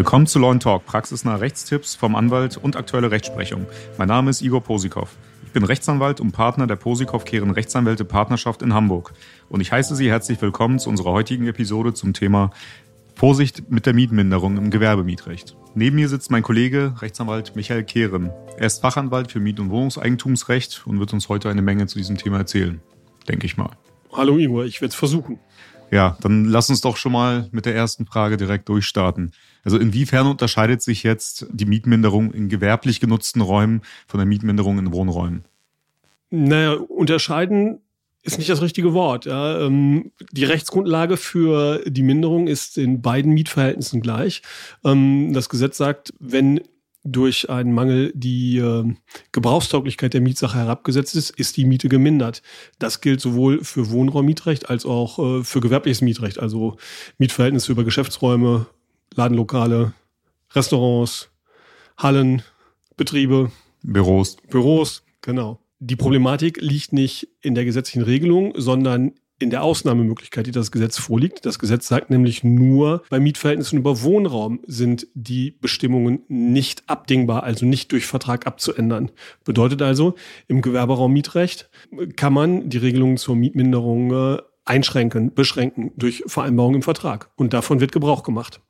Willkommen zu Law Talk, praxisnahe Rechtstipps vom Anwalt und aktuelle Rechtsprechung. Mein Name ist Igor Posikow. Ich bin Rechtsanwalt und Partner der Posikow Kehren Rechtsanwälte Partnerschaft in Hamburg. Und ich heiße Sie herzlich willkommen zu unserer heutigen Episode zum Thema Vorsicht mit der Mietminderung im Gewerbemietrecht. Neben mir sitzt mein Kollege, Rechtsanwalt Michael Kehren. Er ist Fachanwalt für Miet- und Wohnungseigentumsrecht und wird uns heute eine Menge zu diesem Thema erzählen. Denke ich mal. Hallo Igor, ich werde es versuchen. Ja, dann lass uns doch schon mal mit der ersten Frage direkt durchstarten. Also inwiefern unterscheidet sich jetzt die Mietminderung in gewerblich genutzten Räumen von der Mietminderung in Wohnräumen? Naja, unterscheiden ist nicht das richtige Wort. Ja. Ähm, die Rechtsgrundlage für die Minderung ist in beiden Mietverhältnissen gleich. Ähm, das Gesetz sagt, wenn durch einen Mangel die äh, Gebrauchstauglichkeit der Mietsache herabgesetzt ist, ist die Miete gemindert. Das gilt sowohl für Wohnraummietrecht als auch äh, für gewerbliches Mietrecht, also Mietverhältnisse über Geschäftsräume, Ladenlokale, Restaurants, Hallen, Betriebe. Büros. Büros, genau. Die Problematik liegt nicht in der gesetzlichen Regelung, sondern in der Ausnahmemöglichkeit, die das Gesetz vorliegt. Das Gesetz sagt nämlich nur, bei Mietverhältnissen über Wohnraum sind die Bestimmungen nicht abdingbar, also nicht durch Vertrag abzuändern. Bedeutet also, im Gewerberaummietrecht kann man die Regelungen zur Mietminderung äh, einschränken, beschränken durch Vereinbarung im Vertrag. Und davon wird Gebrauch gemacht.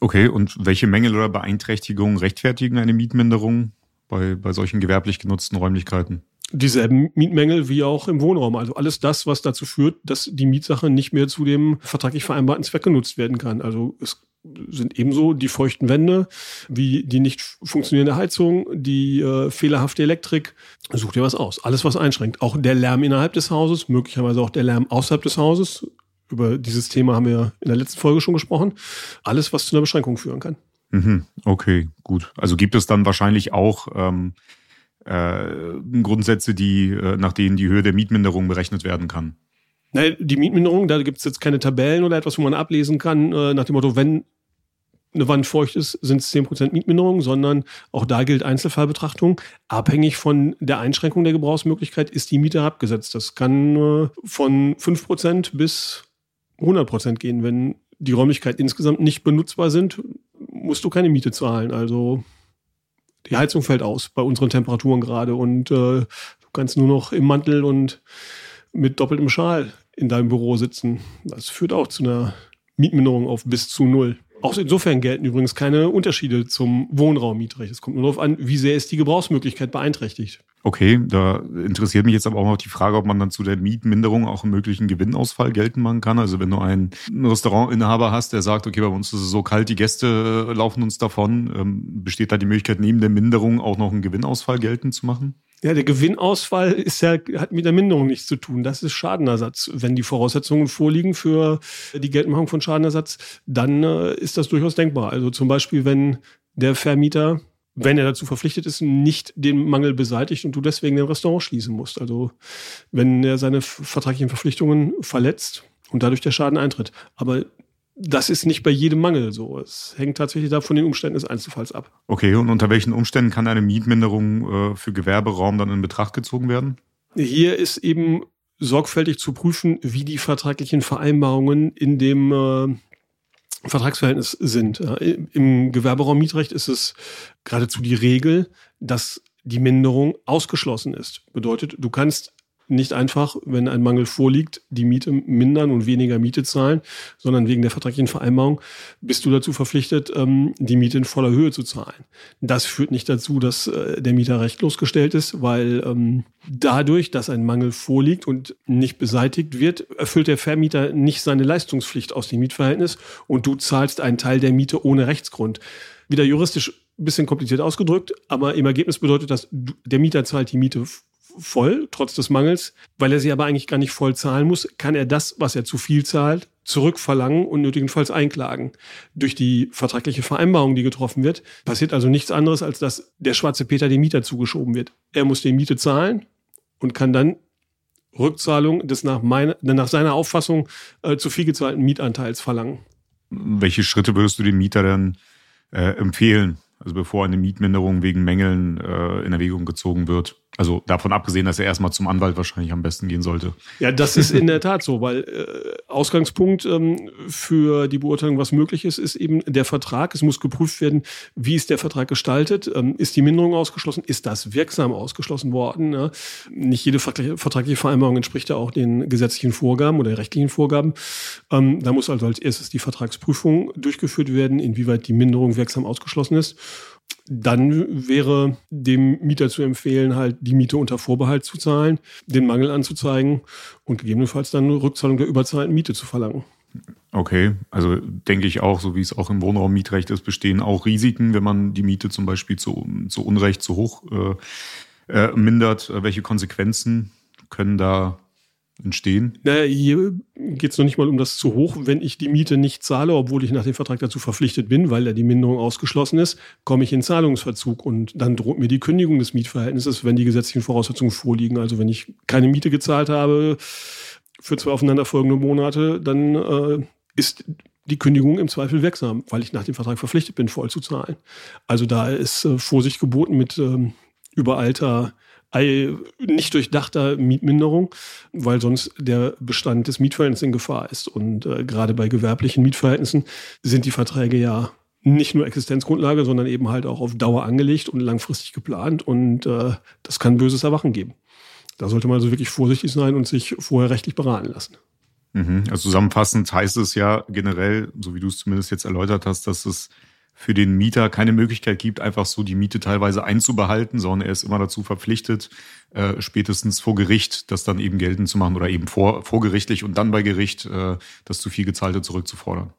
Okay, und welche Mängel oder Beeinträchtigungen rechtfertigen eine Mietminderung bei, bei solchen gewerblich genutzten Räumlichkeiten? Dieselben Mietmängel wie auch im Wohnraum. Also alles das, was dazu führt, dass die Mietsache nicht mehr zu dem vertraglich vereinbarten Zweck genutzt werden kann. Also es sind ebenso die feuchten Wände, wie die nicht funktionierende Heizung, die äh, fehlerhafte Elektrik. Such dir was aus. Alles, was einschränkt. Auch der Lärm innerhalb des Hauses, möglicherweise auch der Lärm außerhalb des Hauses, über dieses Thema haben wir in der letzten Folge schon gesprochen. Alles, was zu einer Beschränkung führen kann. Mhm, okay, gut. Also gibt es dann wahrscheinlich auch ähm, äh, Grundsätze, die, äh, nach denen die Höhe der Mietminderung berechnet werden kann. Nein, die Mietminderung, da gibt es jetzt keine Tabellen oder etwas, wo man ablesen kann, äh, nach dem Motto, wenn eine Wand feucht ist, sind es 10% Mietminderung, sondern auch da gilt Einzelfallbetrachtung. Abhängig von der Einschränkung der Gebrauchsmöglichkeit ist die Miete abgesetzt. Das kann äh, von 5% bis 100 Prozent gehen. Wenn die Räumlichkeiten insgesamt nicht benutzbar sind, musst du keine Miete zahlen. Also die Heizung fällt aus bei unseren Temperaturen gerade und äh, du kannst nur noch im Mantel und mit doppeltem Schal in deinem Büro sitzen. Das führt auch zu einer Mietminderung auf bis zu null. Auch insofern gelten übrigens keine Unterschiede zum Wohnraummietrecht. Es kommt nur darauf an, wie sehr ist die Gebrauchsmöglichkeit beeinträchtigt. Okay, da interessiert mich jetzt aber auch noch die Frage, ob man dann zu der Mietminderung auch einen möglichen Gewinnausfall geltend machen kann. Also wenn du einen Restaurantinhaber hast, der sagt, okay, bei uns ist es so kalt, die Gäste laufen uns davon, ähm, besteht da die Möglichkeit, neben der Minderung auch noch einen Gewinnausfall geltend zu machen? Ja, der Gewinnausfall ist ja, hat mit der Minderung nichts zu tun. Das ist Schadenersatz. Wenn die Voraussetzungen vorliegen für die Geltendmachung von Schadenersatz, dann äh, ist das durchaus denkbar. Also zum Beispiel, wenn der Vermieter, wenn er dazu verpflichtet ist, nicht den Mangel beseitigt und du deswegen den Restaurant schließen musst. Also wenn er seine vertraglichen Verpflichtungen verletzt und dadurch der Schaden eintritt. Aber das ist nicht bei jedem Mangel so. Es hängt tatsächlich da von den Umständen des Einzelfalls ab. Okay, und unter welchen Umständen kann eine Mietminderung äh, für Gewerberaum dann in Betracht gezogen werden? Hier ist eben sorgfältig zu prüfen, wie die vertraglichen Vereinbarungen in dem äh, Vertragsverhältnis sind. Im Gewerberaummietrecht ist es geradezu die Regel, dass die Minderung ausgeschlossen ist. Bedeutet, du kannst nicht einfach, wenn ein Mangel vorliegt, die Miete mindern und weniger Miete zahlen, sondern wegen der vertraglichen Vereinbarung bist du dazu verpflichtet, ähm, die Miete in voller Höhe zu zahlen. Das führt nicht dazu, dass äh, der Mieter rechtlos gestellt ist, weil ähm, dadurch, dass ein Mangel vorliegt und nicht beseitigt wird, erfüllt der Vermieter nicht seine Leistungspflicht aus dem Mietverhältnis und du zahlst einen Teil der Miete ohne Rechtsgrund. Wieder juristisch bisschen kompliziert ausgedrückt, aber im Ergebnis bedeutet das, der Mieter zahlt die Miete voll, trotz des Mangels. Weil er sie aber eigentlich gar nicht voll zahlen muss, kann er das, was er zu viel zahlt, zurückverlangen und nötigenfalls einklagen. Durch die vertragliche Vereinbarung, die getroffen wird, passiert also nichts anderes, als dass der schwarze Peter dem Mieter zugeschoben wird. Er muss die Miete zahlen und kann dann Rückzahlung des nach, meiner, nach seiner Auffassung äh, zu viel gezahlten Mietanteils verlangen. Welche Schritte würdest du dem Mieter dann äh, empfehlen? Also bevor eine Mietminderung wegen Mängeln äh, in Erwägung gezogen wird. Also davon abgesehen, dass er erstmal zum Anwalt wahrscheinlich am besten gehen sollte. Ja, das ist in der Tat so, weil äh, Ausgangspunkt ähm, für die Beurteilung, was möglich ist, ist eben der Vertrag. Es muss geprüft werden, wie ist der Vertrag gestaltet, ähm, ist die Minderung ausgeschlossen, ist das wirksam ausgeschlossen worden. Ja? Nicht jede vertragliche Vereinbarung entspricht ja auch den gesetzlichen Vorgaben oder rechtlichen Vorgaben. Ähm, da muss also als erstes die Vertragsprüfung durchgeführt werden, inwieweit die Minderung wirksam ausgeschlossen ist dann wäre dem Mieter zu empfehlen, halt die Miete unter Vorbehalt zu zahlen, den Mangel anzuzeigen und gegebenenfalls dann eine Rückzahlung der überzahlten Miete zu verlangen. Okay, also denke ich auch, so wie es auch im Wohnraummietrecht ist, bestehen auch Risiken, wenn man die Miete zum Beispiel zu, zu Unrecht zu hoch äh, äh, mindert. Welche Konsequenzen können da entstehen? Naja, hier geht es noch nicht mal um das zu hoch. Wenn ich die Miete nicht zahle, obwohl ich nach dem Vertrag dazu verpflichtet bin, weil ja die Minderung ausgeschlossen ist, komme ich in Zahlungsverzug und dann droht mir die Kündigung des Mietverhältnisses, wenn die gesetzlichen Voraussetzungen vorliegen. Also wenn ich keine Miete gezahlt habe für zwei aufeinanderfolgende Monate, dann äh, ist die Kündigung im Zweifel wirksam, weil ich nach dem Vertrag verpflichtet bin, voll zu zahlen. Also da ist äh, Vorsicht geboten mit ähm, überalter nicht durchdachter Mietminderung, weil sonst der Bestand des Mietverhältnisses in Gefahr ist. Und äh, gerade bei gewerblichen Mietverhältnissen sind die Verträge ja nicht nur Existenzgrundlage, sondern eben halt auch auf Dauer angelegt und langfristig geplant. Und äh, das kann böses Erwachen geben. Da sollte man also wirklich vorsichtig sein und sich vorher rechtlich beraten lassen. Mhm. Also zusammenfassend heißt es ja generell, so wie du es zumindest jetzt erläutert hast, dass es für den Mieter keine Möglichkeit gibt, einfach so die Miete teilweise einzubehalten, sondern er ist immer dazu verpflichtet, äh, spätestens vor Gericht das dann eben geltend zu machen oder eben vor, vorgerichtlich und dann bei Gericht äh, das zu viel gezahlte zurückzufordern.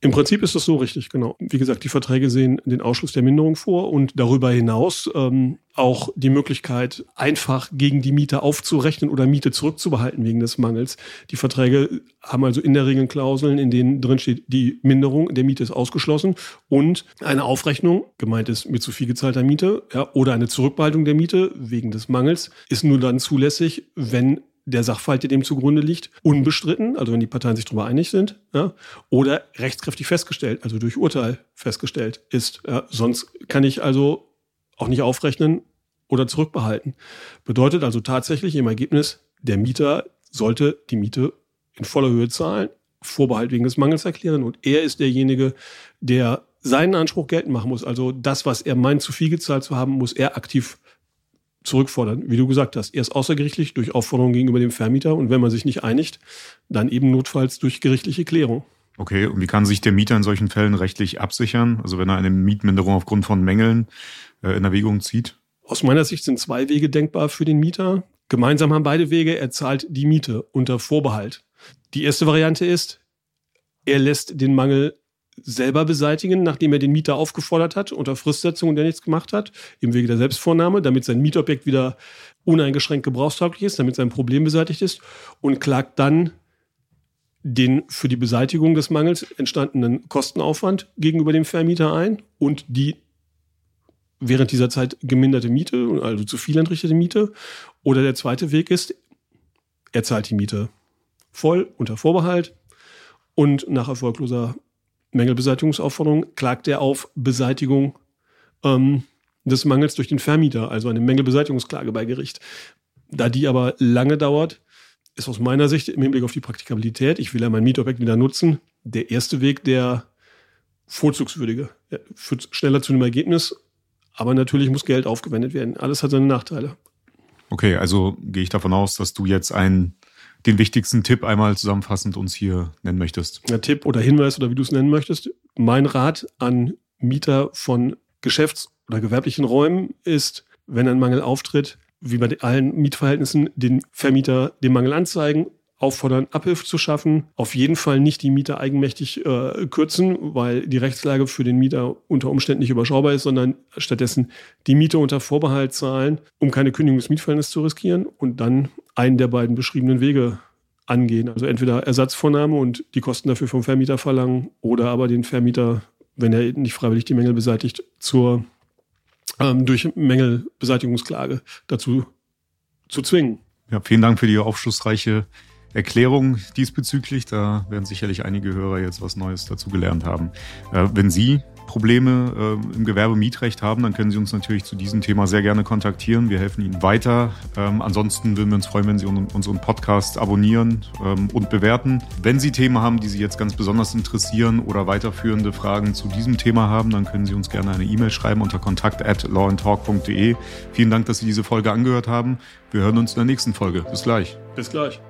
Im Prinzip ist das so richtig, genau. Wie gesagt, die Verträge sehen den Ausschluss der Minderung vor und darüber hinaus ähm, auch die Möglichkeit, einfach gegen die Miete aufzurechnen oder Miete zurückzubehalten wegen des Mangels. Die Verträge haben also in der Regel Klauseln, in denen drin steht, die Minderung der Miete ist ausgeschlossen und eine Aufrechnung, gemeint ist mit zu viel gezahlter Miete, ja, oder eine Zurückbehaltung der Miete wegen des Mangels, ist nur dann zulässig, wenn der Sachverhalt, der dem zugrunde liegt, unbestritten, also wenn die Parteien sich darüber einig sind, ja, oder rechtskräftig festgestellt, also durch Urteil festgestellt ist. Ja. Sonst kann ich also auch nicht aufrechnen oder zurückbehalten. Bedeutet also tatsächlich im Ergebnis, der Mieter sollte die Miete in voller Höhe zahlen, Vorbehalt wegen des Mangels erklären und er ist derjenige, der seinen Anspruch geltend machen muss. Also das, was er meint, zu viel gezahlt zu haben, muss er aktiv zurückfordern. Wie du gesagt hast, erst außergerichtlich durch Aufforderung gegenüber dem Vermieter und wenn man sich nicht einigt, dann eben notfalls durch gerichtliche Klärung. Okay, und wie kann sich der Mieter in solchen Fällen rechtlich absichern? Also wenn er eine Mietminderung aufgrund von Mängeln äh, in Erwägung zieht? Aus meiner Sicht sind zwei Wege denkbar für den Mieter. Gemeinsam haben beide Wege, er zahlt die Miete unter Vorbehalt. Die erste Variante ist, er lässt den Mangel selber beseitigen, nachdem er den Mieter aufgefordert hat, unter Fristsetzung und der nichts gemacht hat, im Wege der Selbstvornahme, damit sein Mietobjekt wieder uneingeschränkt gebrauchstauglich ist, damit sein Problem beseitigt ist und klagt dann den für die Beseitigung des Mangels entstandenen Kostenaufwand gegenüber dem Vermieter ein und die während dieser Zeit geminderte Miete, also zu viel entrichtete Miete. Oder der zweite Weg ist, er zahlt die Miete voll unter Vorbehalt und nach erfolgloser Mängelbeseitigungsaufforderung klagt er auf Beseitigung ähm, des Mangels durch den Vermieter, also eine Mängelbeseitigungsklage bei Gericht. Da die aber lange dauert, ist aus meiner Sicht im Hinblick auf die Praktikabilität, ich will ja mein Mietobjekt wieder nutzen, der erste Weg der vorzugswürdige. Er führt schneller zu einem Ergebnis, aber natürlich muss Geld aufgewendet werden. Alles hat seine Nachteile. Okay, also gehe ich davon aus, dass du jetzt ein den wichtigsten Tipp einmal zusammenfassend uns hier nennen möchtest. Ja, Tipp oder Hinweis oder wie du es nennen möchtest. Mein Rat an Mieter von Geschäfts- oder gewerblichen Räumen ist, wenn ein Mangel auftritt, wie bei allen Mietverhältnissen, den Vermieter den Mangel anzeigen, auffordern, Abhilfe zu schaffen. Auf jeden Fall nicht die Mieter eigenmächtig äh, kürzen, weil die Rechtslage für den Mieter unter Umständen nicht überschaubar ist, sondern stattdessen die Miete unter Vorbehalt zahlen, um keine Kündigung des Mietverhältnisses zu riskieren und dann einen der beiden beschriebenen Wege angehen. Also entweder Ersatzvornahme und die Kosten dafür vom Vermieter verlangen oder aber den Vermieter, wenn er nicht freiwillig die Mängel beseitigt, zur ähm, durch Mängelbeseitigungsklage dazu zu zwingen. Ja, vielen Dank für die aufschlussreiche Erklärung diesbezüglich. Da werden sicherlich einige Hörer jetzt was Neues dazu gelernt haben. Äh, wenn Sie Probleme äh, im Gewerbemietrecht haben, dann können Sie uns natürlich zu diesem Thema sehr gerne kontaktieren. Wir helfen Ihnen weiter. Ähm, ansonsten würden wir uns freuen, wenn Sie unseren Podcast abonnieren ähm, und bewerten. Wenn Sie Themen haben, die Sie jetzt ganz besonders interessieren oder weiterführende Fragen zu diesem Thema haben, dann können Sie uns gerne eine E-Mail schreiben unter kontakt at lawandtalk.de. Vielen Dank, dass Sie diese Folge angehört haben. Wir hören uns in der nächsten Folge. Bis gleich. Bis gleich.